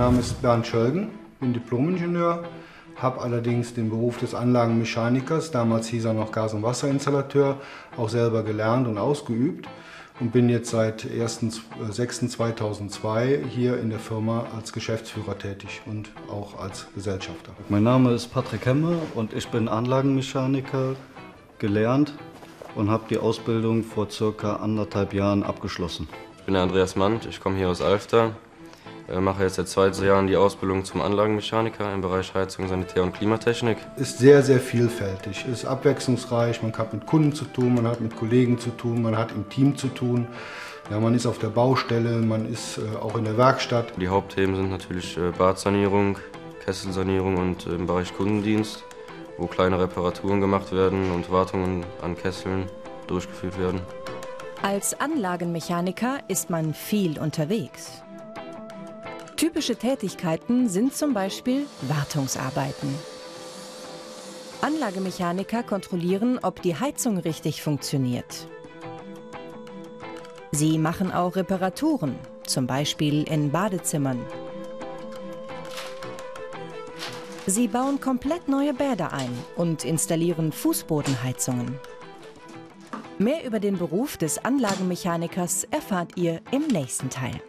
Mein Name ist Bernd Schölgen, bin Diplomingenieur, habe allerdings den Beruf des Anlagenmechanikers, damals hieß er noch Gas- und Wasserinstallateur, auch selber gelernt und ausgeübt und bin jetzt seit 1.6.2002 hier in der Firma als Geschäftsführer tätig und auch als Gesellschafter. Mein Name ist Patrick Hemme und ich bin Anlagenmechaniker gelernt und habe die Ausbildung vor circa anderthalb Jahren abgeschlossen. Ich bin der Andreas Mandt, ich komme hier aus Alfter, äh, mache jetzt seit zwei Jahren die Ausbildung zum Anlagenmechaniker im Bereich Heizung, Sanitär und Klimatechnik. Ist sehr, sehr vielfältig, ist abwechslungsreich, man hat mit Kunden zu tun, man hat mit Kollegen zu tun, man hat im Team zu tun. Ja, man ist auf der Baustelle, man ist äh, auch in der Werkstatt. Die Hauptthemen sind natürlich äh, Badsanierung, Kesselsanierung und im Bereich Kundendienst, wo kleine Reparaturen gemacht werden und Wartungen an Kesseln durchgeführt werden. Als Anlagenmechaniker ist man viel unterwegs. Typische Tätigkeiten sind zum Beispiel Wartungsarbeiten. Anlagemechaniker kontrollieren, ob die Heizung richtig funktioniert. Sie machen auch Reparaturen, zum Beispiel in Badezimmern. Sie bauen komplett neue Bäder ein und installieren Fußbodenheizungen. Mehr über den Beruf des Anlagenmechanikers erfahrt ihr im nächsten Teil.